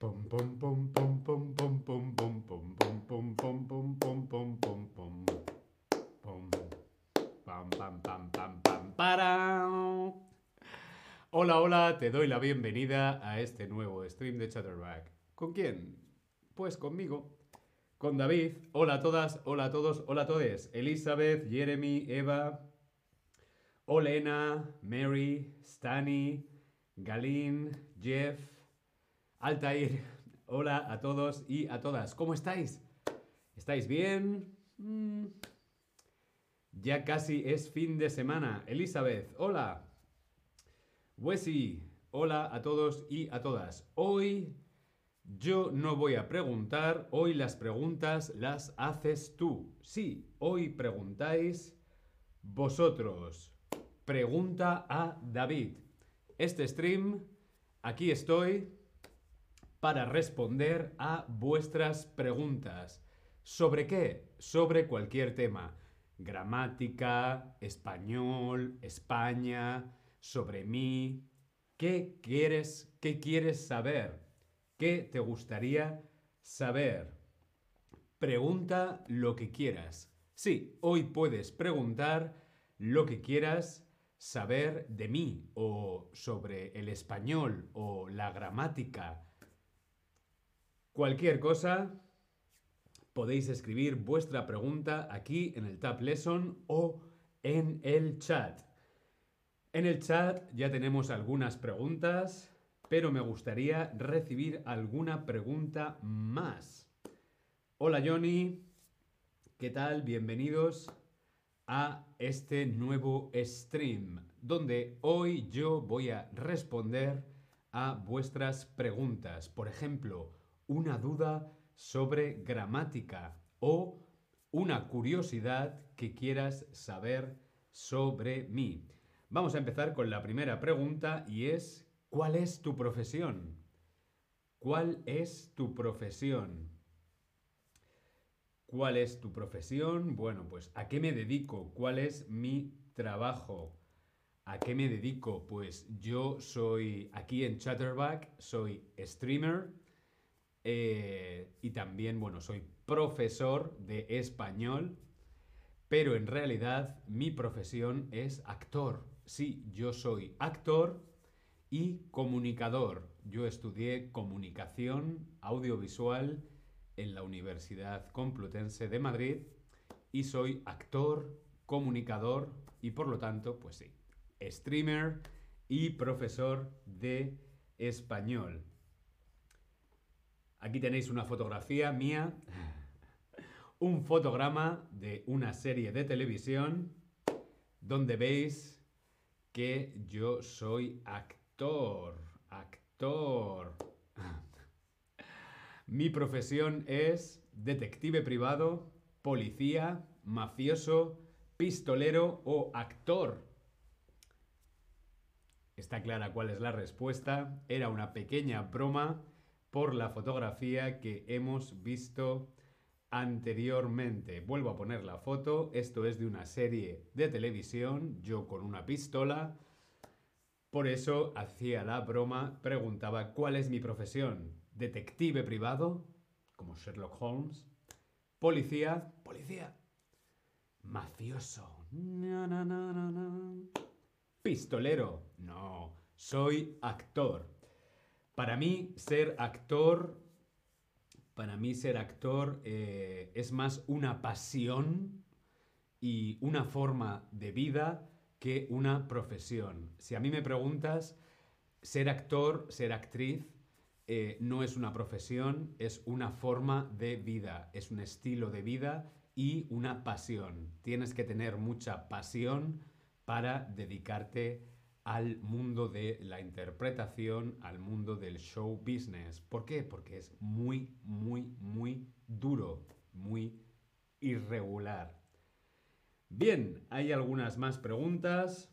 pum pum pum pum pum pum pum pum pum pum pum pum pum pum pum pum pum pum pam param Hola, hola, te doy la bienvenida a este nuevo stream de Chatterback. ¿Con quién? Pues conmigo, con David. Hola a todas, hola a todos, hola a todos. Elizabeth, Jeremy, Eva, Olena, Mary, Stani, Galín, Jeff, Altair. Hola a todos y a todas. ¿Cómo estáis? ¿Estáis bien? Mm. Ya casi es fin de semana. Elizabeth, hola. Wesley, hola a todos y a todas. Hoy yo no voy a preguntar, hoy las preguntas las haces tú. Sí, hoy preguntáis vosotros. Pregunta a David. Este stream, aquí estoy para responder a vuestras preguntas. ¿Sobre qué? Sobre cualquier tema. Gramática, español, España, sobre mí. ¿Qué quieres, qué quieres saber? ¿Qué te gustaría saber? Pregunta lo que quieras. Sí, hoy puedes preguntar lo que quieras saber de mí o sobre el español o la gramática. Cualquier cosa, podéis escribir vuestra pregunta aquí en el Tab Lesson o en el chat. En el chat ya tenemos algunas preguntas pero me gustaría recibir alguna pregunta más. Hola Johnny, ¿qué tal? Bienvenidos a este nuevo stream, donde hoy yo voy a responder a vuestras preguntas. Por ejemplo, una duda sobre gramática o una curiosidad que quieras saber sobre mí. Vamos a empezar con la primera pregunta y es ¿Cuál es tu profesión? ¿Cuál es tu profesión? ¿Cuál es tu profesión? Bueno, pues ¿a qué me dedico? ¿Cuál es mi trabajo? ¿A qué me dedico? Pues yo soy aquí en Chatterback, soy streamer eh, y también, bueno, soy profesor de español, pero en realidad mi profesión es actor. Sí, yo soy actor y comunicador. Yo estudié comunicación audiovisual en la Universidad Complutense de Madrid y soy actor, comunicador y por lo tanto, pues sí, streamer y profesor de español. Aquí tenéis una fotografía mía, un fotograma de una serie de televisión donde veis que yo soy actor Actor. Mi profesión es detective privado, policía, mafioso, pistolero o actor. Está clara cuál es la respuesta. Era una pequeña broma por la fotografía que hemos visto anteriormente. Vuelvo a poner la foto. Esto es de una serie de televisión. Yo con una pistola por eso hacía la broma, preguntaba ¿cuál es mi profesión? ¿Detective privado? Como Sherlock Holmes. ¿Policía? Policía. ¿Mafioso? ¿Pistolero? No, soy actor. Para mí ser actor, para mí ser actor eh, es más una pasión y una forma de vida que una profesión. Si a mí me preguntas, ser actor, ser actriz, eh, no es una profesión, es una forma de vida, es un estilo de vida y una pasión. Tienes que tener mucha pasión para dedicarte al mundo de la interpretación, al mundo del show business. ¿Por qué? Porque es muy, muy, muy duro, muy irregular. Bien, hay algunas más preguntas.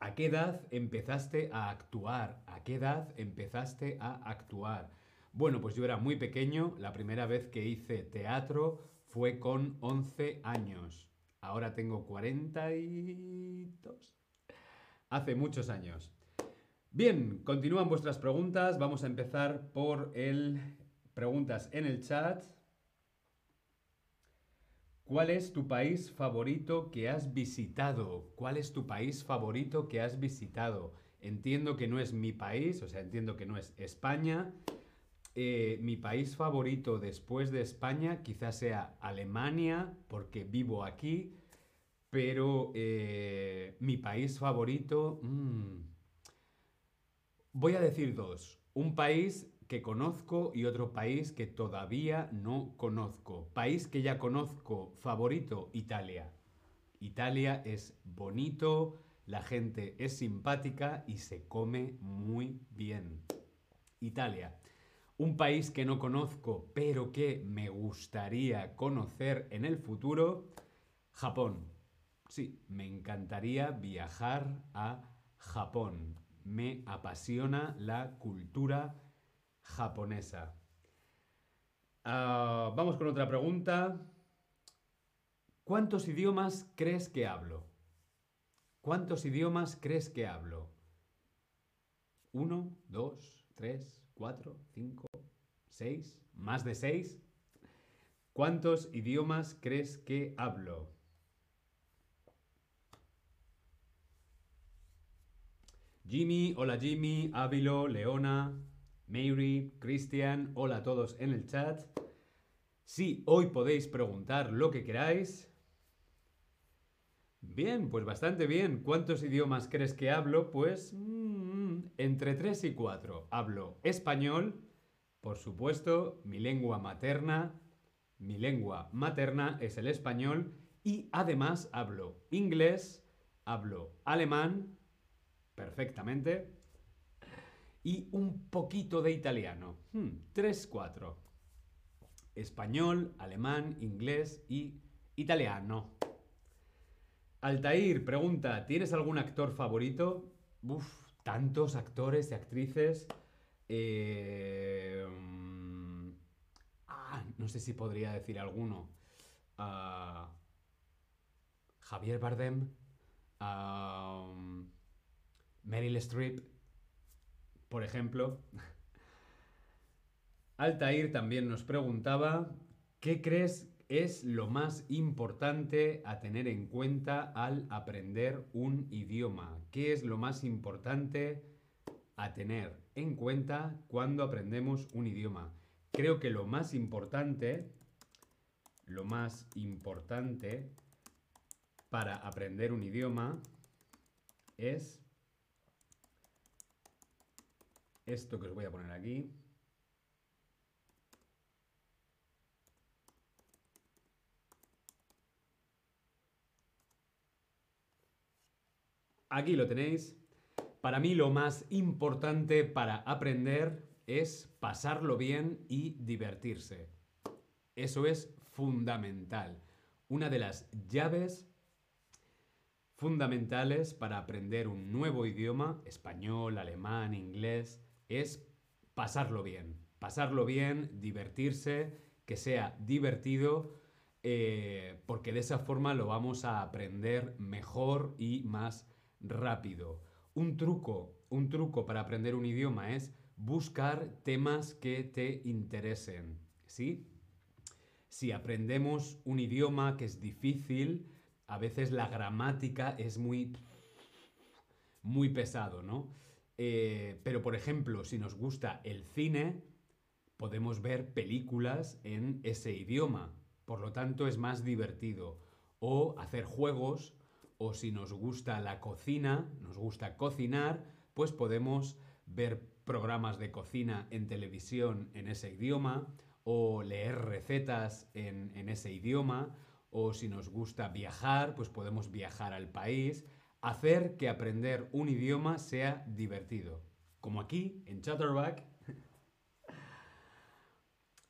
¿A qué edad empezaste a actuar? ¿A qué edad empezaste a actuar? Bueno, pues yo era muy pequeño, la primera vez que hice teatro fue con 11 años. Ahora tengo 42. Hace muchos años. Bien, continúan vuestras preguntas. Vamos a empezar por el preguntas en el chat. ¿Cuál es tu país favorito que has visitado? ¿Cuál es tu país favorito que has visitado? Entiendo que no es mi país, o sea, entiendo que no es España. Eh, mi país favorito después de España quizás sea Alemania, porque vivo aquí, pero eh, mi país favorito... Mm, voy a decir dos. Un país que conozco y otro país que todavía no conozco. País que ya conozco, favorito, Italia. Italia es bonito, la gente es simpática y se come muy bien. Italia. Un país que no conozco, pero que me gustaría conocer en el futuro, Japón. Sí, me encantaría viajar a Japón. Me apasiona la cultura japonesa. Ah, vamos con otra pregunta. ¿Cuántos idiomas crees que hablo? ¿Cuántos idiomas crees que hablo? ¿Uno, dos, tres, cuatro, cinco, seis? ¿Más de seis? ¿Cuántos idiomas crees que hablo? Jimmy, hola Jimmy, Ávilo, Leona, Mary, Christian, hola a todos en el chat. Sí, hoy podéis preguntar lo que queráis. Bien, pues bastante bien. ¿Cuántos idiomas crees que hablo? Pues mm, entre 3 y 4. Hablo español, por supuesto, mi lengua materna. Mi lengua materna es el español y además hablo inglés, hablo alemán perfectamente y un poquito de italiano. 3-4. Hmm, Español, alemán, inglés y italiano. Altair pregunta, ¿tienes algún actor favorito? Uf, tantos actores y actrices. Eh, mm, ah, no sé si podría decir alguno. Ah, Javier Bardem. Ah, Meryl Streep por ejemplo, Altair también nos preguntaba, ¿qué crees es lo más importante a tener en cuenta al aprender un idioma? ¿Qué es lo más importante a tener en cuenta cuando aprendemos un idioma? Creo que lo más importante, lo más importante para aprender un idioma es esto que os voy a poner aquí. Aquí lo tenéis. Para mí lo más importante para aprender es pasarlo bien y divertirse. Eso es fundamental. Una de las llaves fundamentales para aprender un nuevo idioma, español, alemán, inglés, es pasarlo bien. Pasarlo bien, divertirse, que sea divertido, eh, porque de esa forma lo vamos a aprender mejor y más rápido. Un truco, un truco para aprender un idioma es buscar temas que te interesen, ¿sí? Si aprendemos un idioma que es difícil, a veces la gramática es muy muy pesado, ¿no? Eh, pero, por ejemplo, si nos gusta el cine, podemos ver películas en ese idioma. Por lo tanto, es más divertido. O hacer juegos, o si nos gusta la cocina, nos gusta cocinar, pues podemos ver programas de cocina en televisión en ese idioma, o leer recetas en, en ese idioma, o si nos gusta viajar, pues podemos viajar al país hacer que aprender un idioma sea divertido. Como aquí, en Chatterback.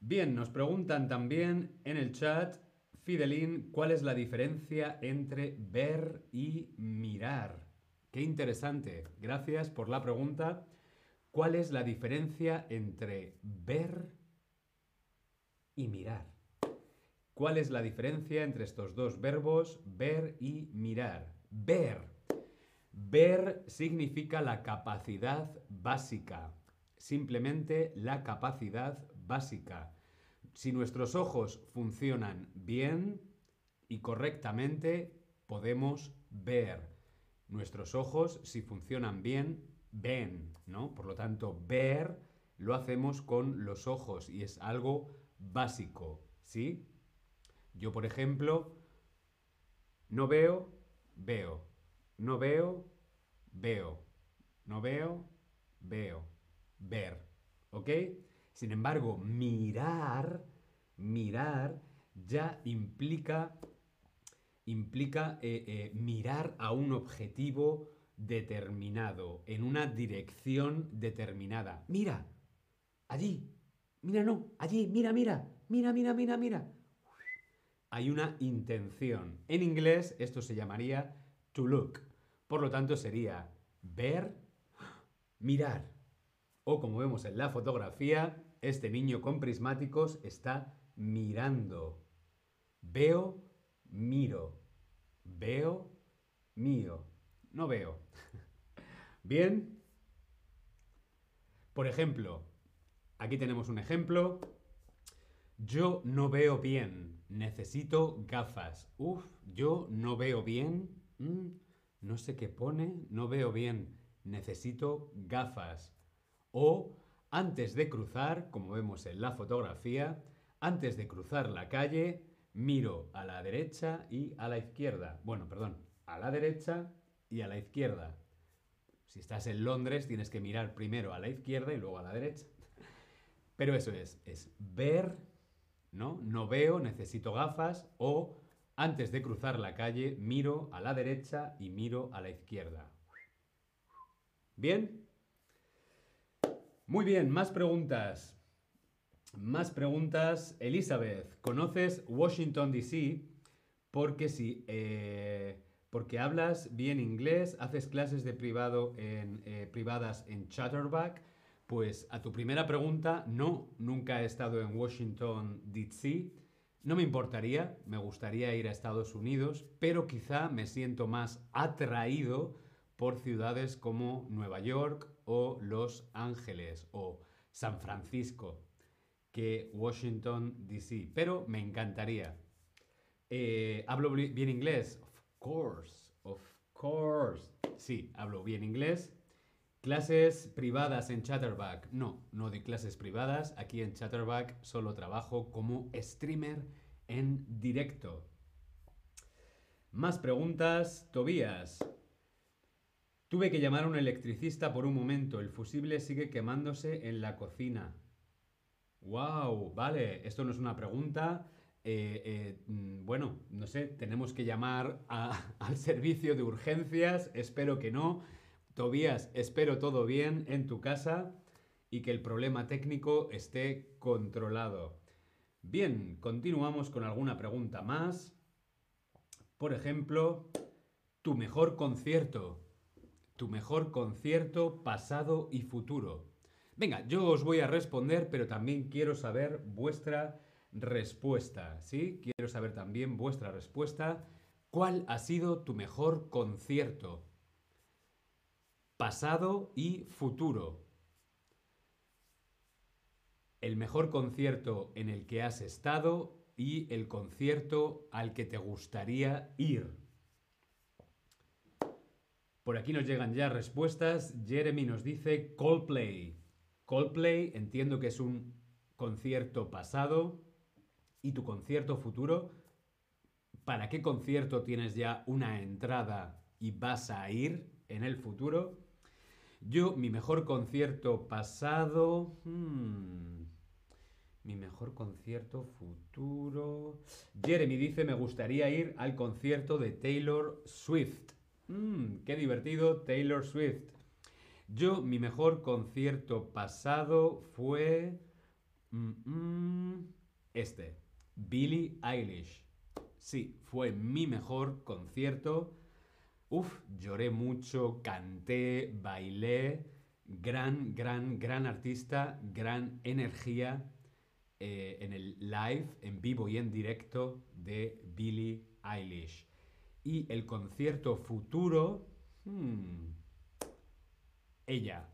Bien, nos preguntan también en el chat, Fidelín, ¿cuál es la diferencia entre ver y mirar? Qué interesante. Gracias por la pregunta. ¿Cuál es la diferencia entre ver y mirar? ¿Cuál es la diferencia entre estos dos verbos, ver y mirar? Ver. Ver significa la capacidad básica. Simplemente la capacidad básica. Si nuestros ojos funcionan bien y correctamente, podemos ver. Nuestros ojos, si funcionan bien, ven, ¿no? Por lo tanto, ver lo hacemos con los ojos y es algo básico, ¿sí? Yo, por ejemplo, no veo, veo. No veo, veo. No veo, veo. Ver. ¿Ok? Sin embargo, mirar, mirar ya implica, implica eh, eh, mirar a un objetivo determinado, en una dirección determinada. Mira, allí, mira, no, allí, mira, mira, mira, mira, mira, mira. Hay una intención. En inglés esto se llamaría to look. Por lo tanto sería ver, mirar. O como vemos en la fotografía, este niño con prismáticos está mirando. Veo, miro. Veo, mío. No veo. Bien. Por ejemplo, aquí tenemos un ejemplo. Yo no veo bien. Necesito gafas. Uf, yo no veo bien. Mm, no sé qué pone. No veo bien. Necesito gafas. O antes de cruzar, como vemos en la fotografía, antes de cruzar la calle, miro a la derecha y a la izquierda. Bueno, perdón, a la derecha y a la izquierda. Si estás en Londres, tienes que mirar primero a la izquierda y luego a la derecha. Pero eso es, es ver, ¿no? No veo, necesito gafas, o antes de cruzar la calle, miro a la derecha y miro a la izquierda. ¿Bien? Muy bien, más preguntas. Más preguntas. Elizabeth, ¿conoces Washington, D.C.? Porque si... Eh, porque hablas bien inglés, haces clases de privado eh, privadas en Chatterback. Pues a tu primera pregunta, no, nunca he estado en Washington, D.C. No me importaría, me gustaría ir a Estados Unidos, pero quizá me siento más atraído por ciudades como Nueva York o Los Ángeles o San Francisco que Washington, D.C. Pero me encantaría. Eh, ¿Hablo bien inglés? Of course, of course. Sí, hablo bien inglés. ¿Clases privadas en Chatterback? No, no doy clases privadas. Aquí en Chatterback solo trabajo como streamer en directo. Más preguntas. Tobías. Tuve que llamar a un electricista por un momento. El fusible sigue quemándose en la cocina. ¡Wow! Vale, esto no es una pregunta. Eh, eh, mm, bueno, no sé, tenemos que llamar al servicio de urgencias. Espero que no. Tobías, espero todo bien en tu casa y que el problema técnico esté controlado. Bien, continuamos con alguna pregunta más. Por ejemplo, tu mejor concierto tu mejor concierto pasado y futuro. Venga, yo os voy a responder, pero también quiero saber vuestra respuesta, ¿sí? Quiero saber también vuestra respuesta. ¿Cuál ha sido tu mejor concierto? Pasado y futuro. El mejor concierto en el que has estado y el concierto al que te gustaría ir. Por aquí nos llegan ya respuestas. Jeremy nos dice Coldplay. Coldplay, entiendo que es un concierto pasado. ¿Y tu concierto futuro? ¿Para qué concierto tienes ya una entrada y vas a ir en el futuro? Yo, mi mejor concierto pasado... Hmm, mi mejor concierto futuro... Jeremy dice, me gustaría ir al concierto de Taylor Swift. Mmm, qué divertido, Taylor Swift. Yo, mi mejor concierto pasado fue mm, mm, este, Billie Eilish. Sí, fue mi mejor concierto. Uf, lloré mucho, canté, bailé. Gran, gran, gran artista, gran energía eh, en el live, en vivo y en directo de Billie Eilish. Y el concierto futuro... Hmm, ella,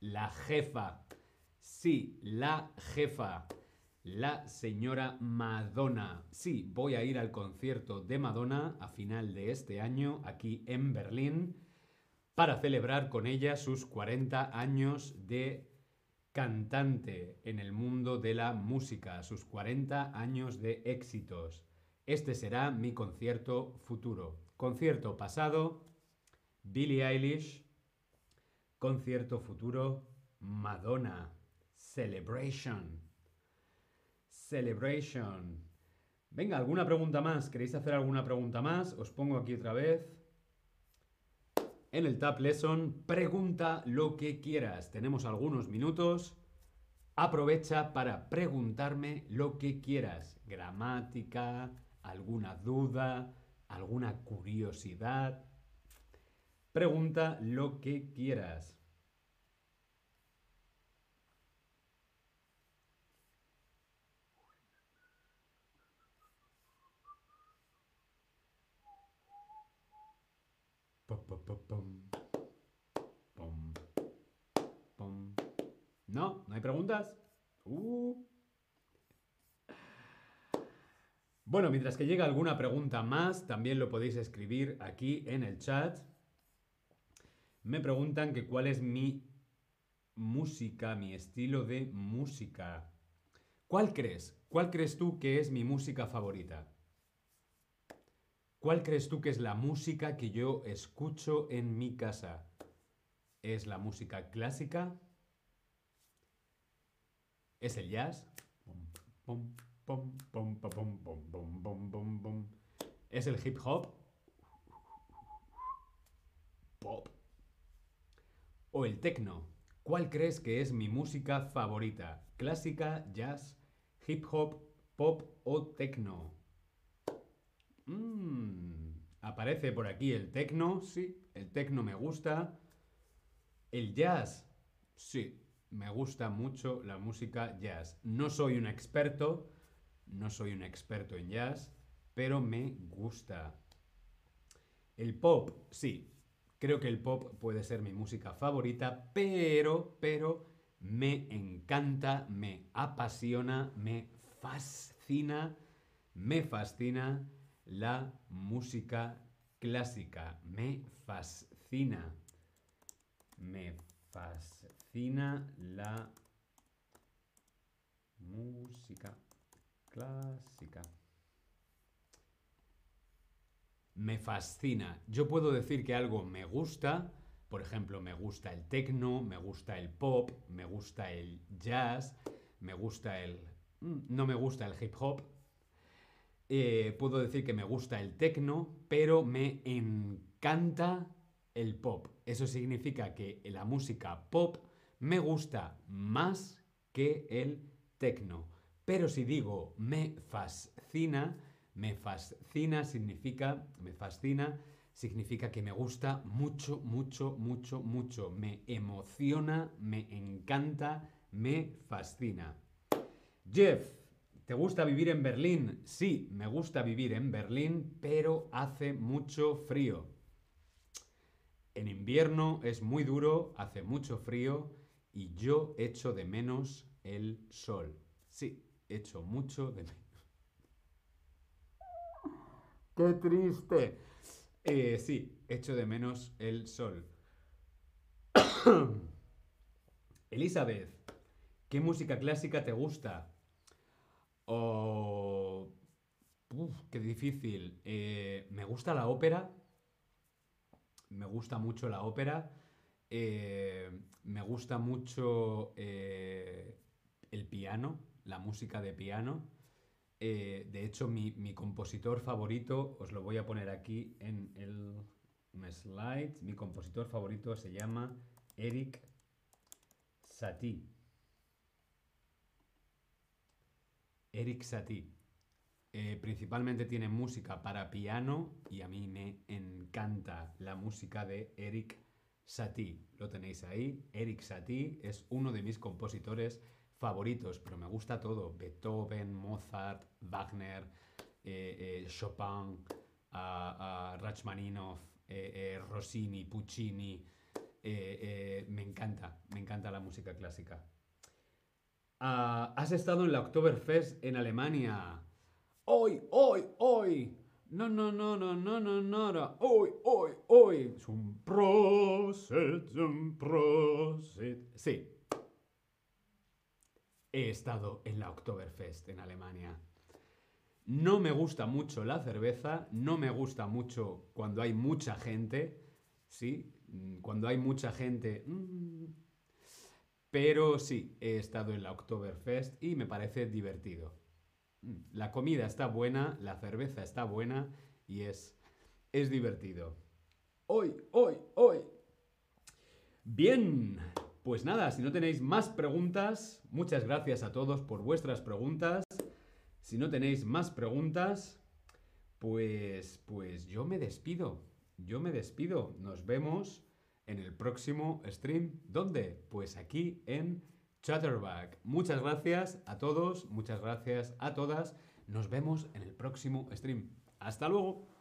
la jefa. Sí, la jefa. La señora Madonna. Sí, voy a ir al concierto de Madonna a final de este año aquí en Berlín para celebrar con ella sus 40 años de cantante en el mundo de la música, sus 40 años de éxitos. Este será mi concierto futuro. Concierto pasado, Billie Eilish. Concierto futuro, Madonna. Celebration. Celebration. Venga, ¿alguna pregunta más? ¿Queréis hacer alguna pregunta más? Os pongo aquí otra vez. En el Tab Lesson, pregunta lo que quieras. Tenemos algunos minutos. Aprovecha para preguntarme lo que quieras. Gramática, alguna duda, alguna curiosidad. Pregunta lo que quieras. ¿No? ¿No hay preguntas? Uh. Bueno, mientras que llega alguna pregunta más, también lo podéis escribir aquí en el chat. Me preguntan que cuál es mi música, mi estilo de música. ¿Cuál crees? ¿Cuál crees tú que es mi música favorita? ¿Cuál crees tú que es la música que yo escucho en mi casa? ¿Es la música clásica? ¿Es el jazz? ¿Es el hip hop? Pop. ¿O el techno? ¿Cuál crees que es mi música favorita? ¿Clásica, jazz, hip hop, pop o techno? Mm, aparece por aquí el techno, sí, el techno me gusta. El jazz, sí, me gusta mucho la música jazz. No soy un experto, no soy un experto en jazz, pero me gusta. El pop, sí, creo que el pop puede ser mi música favorita, pero, pero, me encanta, me apasiona, me fascina, me fascina la música clásica. Me fascina. Me fascina la música clásica. Me fascina. Yo puedo decir que algo me gusta, por ejemplo, me gusta el techno, me gusta el pop, me gusta el jazz, me gusta el... Mm, no me gusta el hip hop, eh, puedo decir que me gusta el techno, pero me encanta el pop. Eso significa que la música pop me gusta más que el techno. Pero si digo me fascina, me fascina significa, me fascina significa que me gusta mucho, mucho, mucho, mucho. Me emociona, me encanta, me fascina. Jeff, ¿Te gusta vivir en Berlín? Sí, me gusta vivir en Berlín, pero hace mucho frío. En invierno es muy duro, hace mucho frío y yo echo de menos el sol. Sí, echo mucho de menos. ¡Qué triste! Eh, sí, echo de menos el sol. Elizabeth, ¿qué música clásica te gusta? O... Uf, qué difícil. Eh, me gusta la ópera. Me gusta mucho la ópera. Eh, me gusta mucho eh, el piano, la música de piano. de hecho, mi, mi, compositor favorito, os lo voy a poner aquí en el slide. Mi compositor favorito se llama Eric Satie. Eric Satie. Eh, principalmente tiene música para piano y a mí me encanta la música de Eric Satie. Lo tenéis ahí. Eric Satie es uno de mis compositores favoritos, pero me gusta todo. Beethoven, Mozart, Wagner, eh, eh, Chopin, uh, Rachmaninoff, eh, Rossini, Puccini. me encanta, me encanta la música clásica. Ah, has estado en la Oktoberfest en Alemania. Hoy, hoy, hoy. No, no, no, no, no, no, no, Hoy, hoy, hoy. Es un proset, un proset. Sí. He estado en la Oktoberfest en Alemania. No me gusta mucho la cerveza, no me gusta mucho cuando hay mucha gente, ¿sí? Mm, cuando hay mucha gente... Mm, pero sí, he estado en la Oktoberfest y me parece divertido. Mm, la comida está buena, la cerveza está buena y es, es divertido. Hoy, hoy, hoy. Bien, pues nada, si no tenéis más preguntas, muchas gracias a todos por vuestras preguntas. Si no tenéis más preguntas, pues, pues yo me despido. Yo me despido. Nos vemos en el próximo stream. ¿Dónde? Pues aquí en Chatterback. Muchas gracias a todos, muchas gracias a todas. Nos vemos en el próximo stream. Hasta luego.